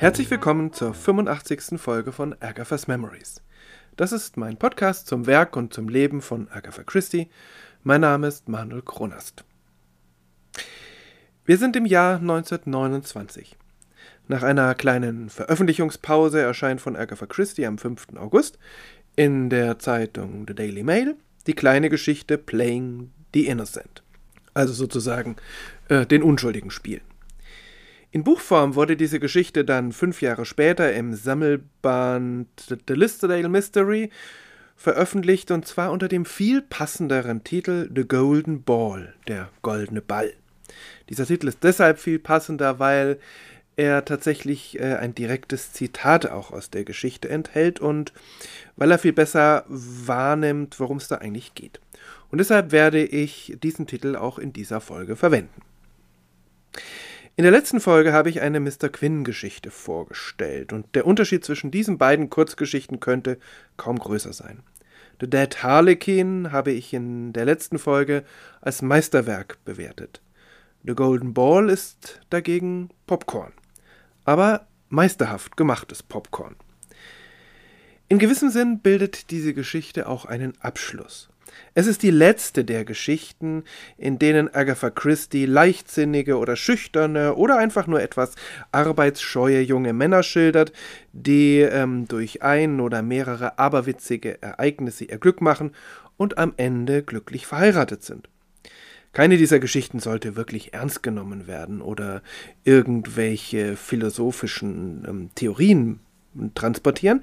Herzlich willkommen zur 85. Folge von Agatha's Memories. Das ist mein Podcast zum Werk und zum Leben von Agatha Christie. Mein Name ist Manuel Kronast. Wir sind im Jahr 1929. Nach einer kleinen Veröffentlichungspause erscheint von Agatha Christie am 5. August in der Zeitung The Daily Mail die kleine Geschichte Playing the Innocent. Also sozusagen äh, den Unschuldigen spielen. In Buchform wurde diese Geschichte dann fünf Jahre später im Sammelband The Listerdale Mystery veröffentlicht und zwar unter dem viel passenderen Titel The Golden Ball, der goldene Ball. Dieser Titel ist deshalb viel passender, weil er tatsächlich äh, ein direktes Zitat auch aus der Geschichte enthält und weil er viel besser wahrnimmt, worum es da eigentlich geht. Und deshalb werde ich diesen Titel auch in dieser Folge verwenden. In der letzten Folge habe ich eine Mr. Quinn-Geschichte vorgestellt und der Unterschied zwischen diesen beiden Kurzgeschichten könnte kaum größer sein. The Dead Harlequin habe ich in der letzten Folge als Meisterwerk bewertet. The Golden Ball ist dagegen Popcorn. Aber meisterhaft gemachtes Popcorn. In gewissem Sinn bildet diese Geschichte auch einen Abschluss. Es ist die letzte der Geschichten, in denen Agatha Christie leichtsinnige oder schüchterne oder einfach nur etwas arbeitsscheue junge Männer schildert, die ähm, durch ein oder mehrere aberwitzige Ereignisse ihr Glück machen und am Ende glücklich verheiratet sind. Keine dieser Geschichten sollte wirklich ernst genommen werden oder irgendwelche philosophischen ähm, Theorien transportieren,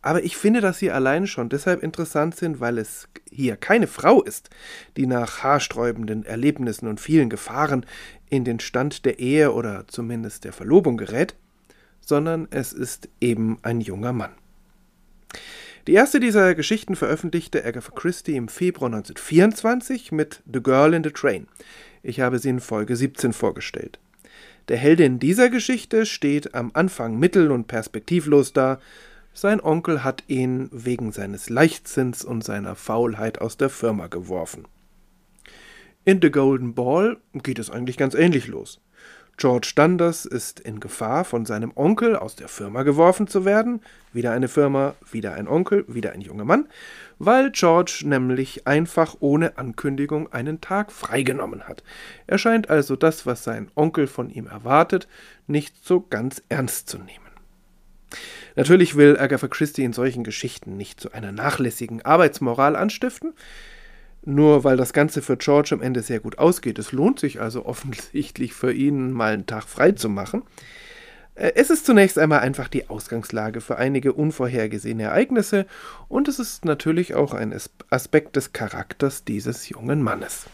aber ich finde, dass sie allein schon deshalb interessant sind, weil es hier keine Frau ist, die nach haarsträubenden Erlebnissen und vielen Gefahren in den Stand der Ehe oder zumindest der Verlobung gerät, sondern es ist eben ein junger Mann. Die erste dieser Geschichten veröffentlichte Agatha Christie im Februar 1924 mit The Girl in the Train. Ich habe sie in Folge 17 vorgestellt. Der Heldin dieser Geschichte steht am Anfang mittel- und perspektivlos da, sein Onkel hat ihn wegen seines Leichtsinns und seiner Faulheit aus der Firma geworfen. In The Golden Ball geht es eigentlich ganz ähnlich los. George Dundas ist in Gefahr, von seinem Onkel aus der Firma geworfen zu werden. Wieder eine Firma, wieder ein Onkel, wieder ein junger Mann, weil George nämlich einfach ohne Ankündigung einen Tag freigenommen hat. Er scheint also das, was sein Onkel von ihm erwartet, nicht so ganz ernst zu nehmen. Natürlich will Agatha Christie in solchen Geschichten nicht zu einer nachlässigen Arbeitsmoral anstiften, nur weil das Ganze für George am Ende sehr gut ausgeht. Es lohnt sich also offensichtlich für ihn, mal einen Tag frei zu machen. Äh, es ist zunächst einmal einfach die Ausgangslage für einige unvorhergesehene Ereignisse und es ist natürlich auch ein Aspekt des Charakters dieses jungen Mannes.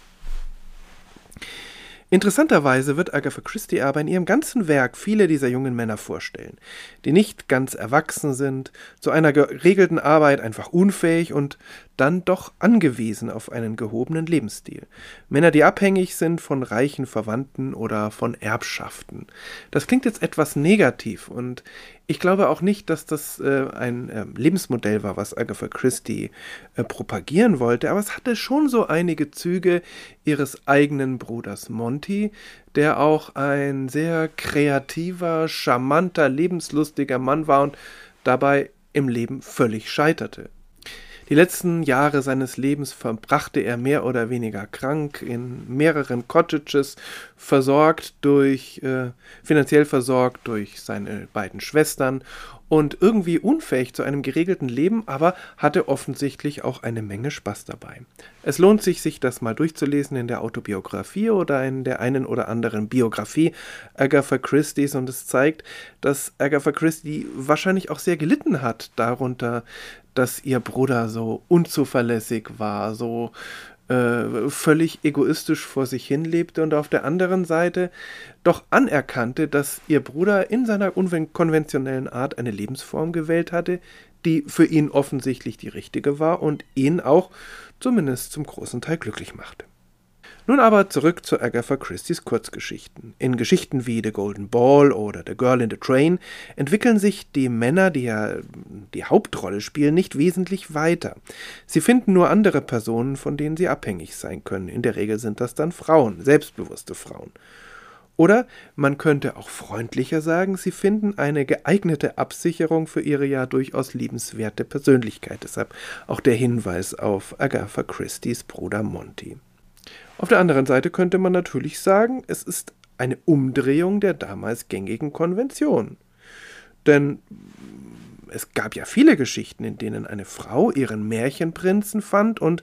Interessanterweise wird Agatha Christie aber in ihrem ganzen Werk viele dieser jungen Männer vorstellen, die nicht ganz erwachsen sind, zu einer geregelten Arbeit einfach unfähig und dann doch angewiesen auf einen gehobenen Lebensstil. Männer, die abhängig sind von reichen Verwandten oder von Erbschaften. Das klingt jetzt etwas negativ und ich glaube auch nicht, dass das äh, ein äh, Lebensmodell war, was Agatha Christie äh, propagieren wollte, aber es hatte schon so einige Züge ihres eigenen Bruders Monty, der auch ein sehr kreativer, charmanter, lebenslustiger Mann war und dabei im Leben völlig scheiterte. Die letzten Jahre seines Lebens verbrachte er mehr oder weniger krank in mehreren Cottages, versorgt durch, äh, finanziell versorgt durch seine beiden Schwestern und irgendwie unfähig zu einem geregelten Leben, aber hatte offensichtlich auch eine Menge Spaß dabei. Es lohnt sich, sich das mal durchzulesen in der Autobiografie oder in der einen oder anderen Biografie Agatha Christie's und es zeigt, dass Agatha Christie wahrscheinlich auch sehr gelitten hat darunter, dass ihr Bruder so unzuverlässig war, so äh, völlig egoistisch vor sich hin lebte und auf der anderen Seite doch anerkannte, dass ihr Bruder in seiner unkonventionellen Art eine Lebensform gewählt hatte, die für ihn offensichtlich die richtige war und ihn auch zumindest zum großen Teil glücklich machte. Nun aber zurück zu Agatha Christie's Kurzgeschichten. In Geschichten wie The Golden Ball oder The Girl in the Train entwickeln sich die Männer, die ja die Hauptrolle spielen, nicht wesentlich weiter. Sie finden nur andere Personen, von denen sie abhängig sein können. In der Regel sind das dann Frauen, selbstbewusste Frauen. Oder man könnte auch freundlicher sagen, sie finden eine geeignete Absicherung für ihre ja durchaus liebenswerte Persönlichkeit. Deshalb auch der Hinweis auf Agatha Christie's Bruder Monty. Auf der anderen Seite könnte man natürlich sagen, es ist eine Umdrehung der damals gängigen Konvention. Denn es gab ja viele Geschichten, in denen eine Frau ihren Märchenprinzen fand und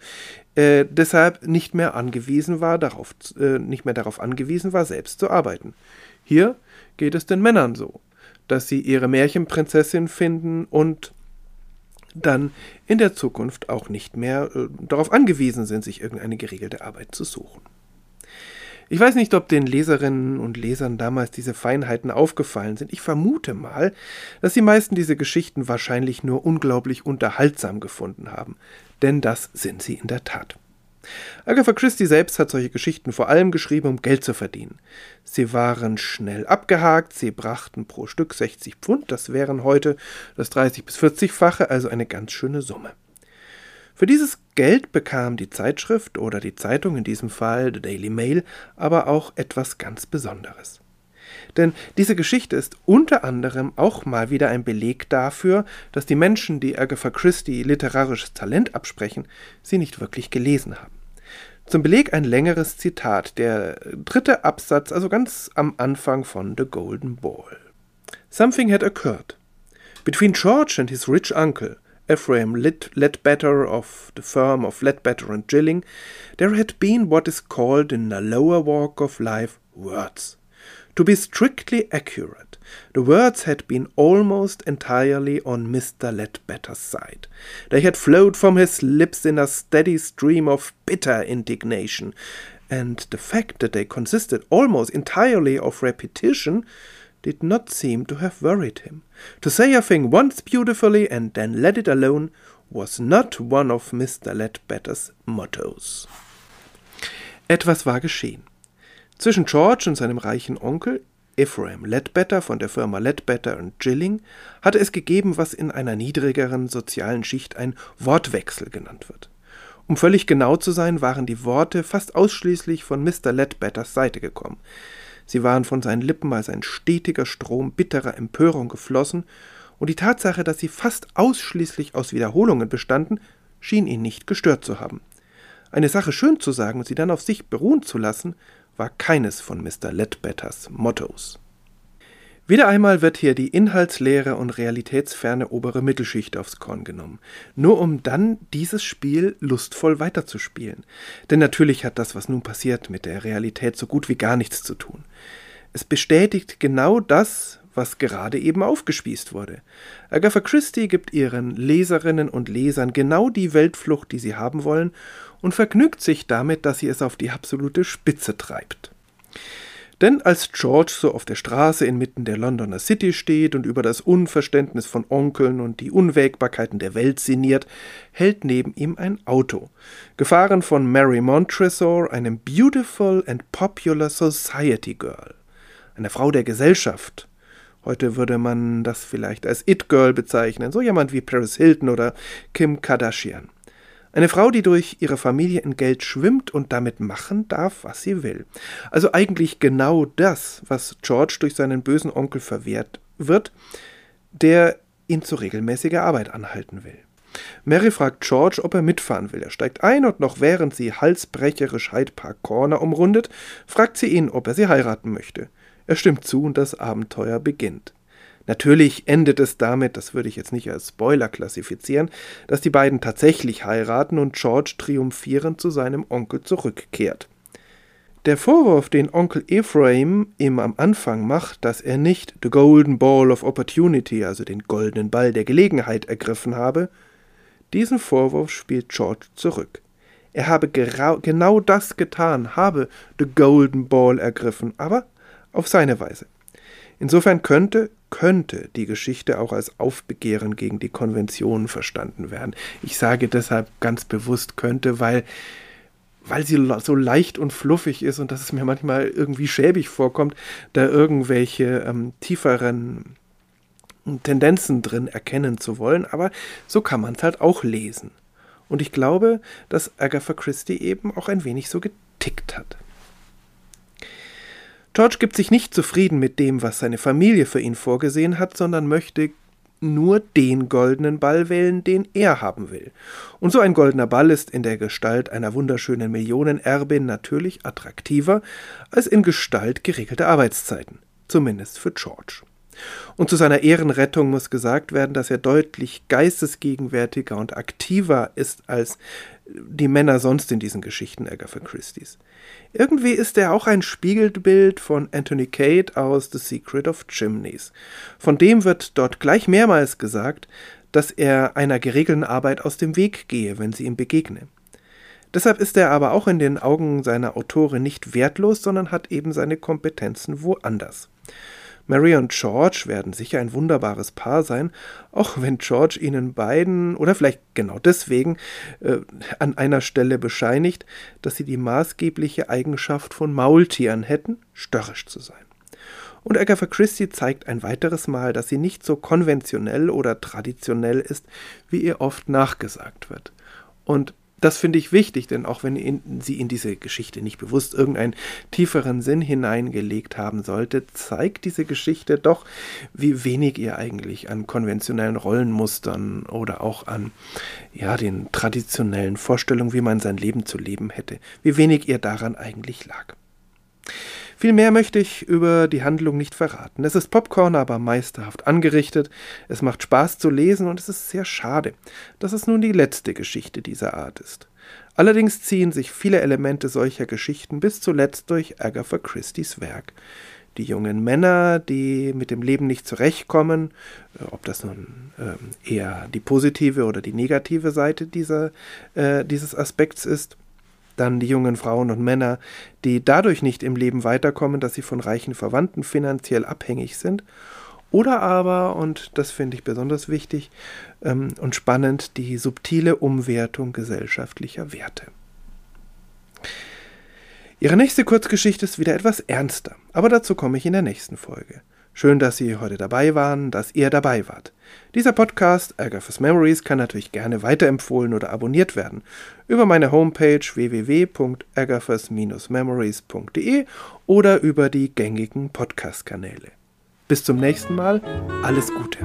äh, deshalb nicht mehr angewiesen war, darauf, äh, nicht mehr darauf angewiesen war, selbst zu arbeiten. Hier geht es den Männern so, dass sie ihre Märchenprinzessin finden und dann in der Zukunft auch nicht mehr äh, darauf angewiesen sind, sich irgendeine geregelte Arbeit zu suchen. Ich weiß nicht, ob den Leserinnen und Lesern damals diese Feinheiten aufgefallen sind. Ich vermute mal, dass die meisten diese Geschichten wahrscheinlich nur unglaublich unterhaltsam gefunden haben. Denn das sind sie in der Tat. Agatha Christie selbst hat solche Geschichten vor allem geschrieben, um Geld zu verdienen. Sie waren schnell abgehakt, sie brachten pro Stück 60 Pfund, das wären heute das 30 bis 40-fache, also eine ganz schöne Summe. Für dieses Geld bekam die Zeitschrift oder die Zeitung, in diesem Fall The Daily Mail, aber auch etwas ganz Besonderes. Denn diese Geschichte ist unter anderem auch mal wieder ein Beleg dafür, dass die Menschen, die Agatha Christie literarisches Talent absprechen, sie nicht wirklich gelesen haben. Zum Beleg ein längeres Zitat, der dritte Absatz, also ganz am Anfang von The Golden Ball. Something had occurred. Between George and his rich uncle, Ephraim Ledbetter of the firm of Ledbetter and Gilling, there had been what is called in a lower walk of life words. To be strictly accurate, the words had been almost entirely on Mr. Ledbetter's side. They had flowed from his lips in a steady stream of bitter indignation, and the fact that they consisted almost entirely of repetition did not seem to have worried him. To say a thing once beautifully and then let it alone was not one of Mr. Ledbetters mottos. Etwas war geschehen. Zwischen George und seinem reichen Onkel, Ephraim Ledbetter von der Firma Ledbetter Gilling, hatte es gegeben, was in einer niedrigeren sozialen Schicht ein Wortwechsel genannt wird. Um völlig genau zu sein, waren die Worte fast ausschließlich von Mr. Ledbetters Seite gekommen. Sie waren von seinen Lippen als ein stetiger Strom bitterer Empörung geflossen, und die Tatsache, dass sie fast ausschließlich aus Wiederholungen bestanden, schien ihn nicht gestört zu haben. Eine Sache schön zu sagen und sie dann auf sich beruhen zu lassen, war keines von Mr. Ledbetters Mottos. Wieder einmal wird hier die inhaltsleere und realitätsferne obere Mittelschicht aufs Korn genommen, nur um dann dieses Spiel lustvoll weiterzuspielen. Denn natürlich hat das, was nun passiert, mit der Realität so gut wie gar nichts zu tun. Es bestätigt genau das, was gerade eben aufgespießt wurde. Agatha Christie gibt ihren Leserinnen und Lesern genau die Weltflucht, die sie haben wollen, und vergnügt sich damit, dass sie es auf die absolute Spitze treibt. Denn als George so auf der Straße inmitten der Londoner City steht und über das Unverständnis von Onkeln und die Unwägbarkeiten der Welt sinniert, hält neben ihm ein Auto, gefahren von Mary Montresor, einem beautiful and popular society girl, einer Frau der Gesellschaft. Heute würde man das vielleicht als It-Girl bezeichnen, so jemand wie Paris Hilton oder Kim Kardashian. Eine Frau, die durch ihre Familie in Geld schwimmt und damit machen darf, was sie will. Also eigentlich genau das, was George durch seinen bösen Onkel verwehrt wird, der ihn zu regelmäßiger Arbeit anhalten will. Mary fragt George, ob er mitfahren will. Er steigt ein und noch während sie halsbrecherisch Hyde Park Corner umrundet, fragt sie ihn, ob er sie heiraten möchte. Er stimmt zu und das Abenteuer beginnt. Natürlich endet es damit, das würde ich jetzt nicht als Spoiler klassifizieren, dass die beiden tatsächlich heiraten und George triumphierend zu seinem Onkel zurückkehrt. Der Vorwurf, den Onkel Ephraim ihm am Anfang macht, dass er nicht the Golden Ball of Opportunity, also den goldenen Ball der Gelegenheit, ergriffen habe, diesen Vorwurf spielt George zurück. Er habe genau das getan, habe the Golden Ball ergriffen, aber auf seine Weise. Insofern könnte, könnte die Geschichte auch als Aufbegehren gegen die Konventionen verstanden werden. Ich sage deshalb ganz bewusst könnte, weil, weil sie so leicht und fluffig ist und dass es mir manchmal irgendwie schäbig vorkommt, da irgendwelche ähm, tieferen Tendenzen drin erkennen zu wollen, aber so kann man es halt auch lesen. Und ich glaube, dass Agatha Christie eben auch ein wenig so getickt hat. George gibt sich nicht zufrieden mit dem, was seine Familie für ihn vorgesehen hat, sondern möchte nur den goldenen Ball wählen, den er haben will. Und so ein goldener Ball ist in der Gestalt einer wunderschönen Millionenerbin natürlich attraktiver als in Gestalt geregelter Arbeitszeiten, zumindest für George. Und zu seiner Ehrenrettung muss gesagt werden, dass er deutlich geistesgegenwärtiger und aktiver ist als die Männer sonst in diesen Geschichten Agatha Christie's. Irgendwie ist er auch ein Spiegelbild von Anthony Cade aus The Secret of Chimneys. Von dem wird dort gleich mehrmals gesagt, dass er einer geregelten Arbeit aus dem Weg gehe, wenn sie ihm begegne. Deshalb ist er aber auch in den Augen seiner Autorin nicht wertlos, sondern hat eben seine Kompetenzen woanders. Mary und George werden sicher ein wunderbares Paar sein, auch wenn George ihnen beiden, oder vielleicht genau deswegen, äh, an einer Stelle bescheinigt, dass sie die maßgebliche Eigenschaft von Maultieren hätten, störrisch zu sein. Und Agatha Christie zeigt ein weiteres Mal, dass sie nicht so konventionell oder traditionell ist, wie ihr oft nachgesagt wird. Und das finde ich wichtig, denn auch wenn in, sie in diese Geschichte nicht bewusst irgendeinen tieferen Sinn hineingelegt haben sollte, zeigt diese Geschichte doch, wie wenig ihr eigentlich an konventionellen Rollenmustern oder auch an ja, den traditionellen Vorstellungen, wie man sein Leben zu leben hätte, wie wenig ihr daran eigentlich lag. Viel mehr möchte ich über die Handlung nicht verraten. Es ist Popcorn, aber meisterhaft angerichtet. Es macht Spaß zu lesen und es ist sehr schade, dass es nun die letzte Geschichte dieser Art ist. Allerdings ziehen sich viele Elemente solcher Geschichten bis zuletzt durch Agatha Christie's Werk. Die jungen Männer, die mit dem Leben nicht zurechtkommen, äh, ob das nun äh, eher die positive oder die negative Seite dieser, äh, dieses Aspekts ist, dann die jungen Frauen und Männer, die dadurch nicht im Leben weiterkommen, dass sie von reichen Verwandten finanziell abhängig sind. Oder aber, und das finde ich besonders wichtig ähm, und spannend, die subtile Umwertung gesellschaftlicher Werte. Ihre nächste Kurzgeschichte ist wieder etwas ernster, aber dazu komme ich in der nächsten Folge. Schön, dass Sie heute dabei waren, dass ihr dabei wart. Dieser Podcast, Agatha's Memories, kann natürlich gerne weiterempfohlen oder abonniert werden über meine Homepage www.agathas-memories.de oder über die gängigen Podcast-Kanäle. Bis zum nächsten Mal, alles Gute.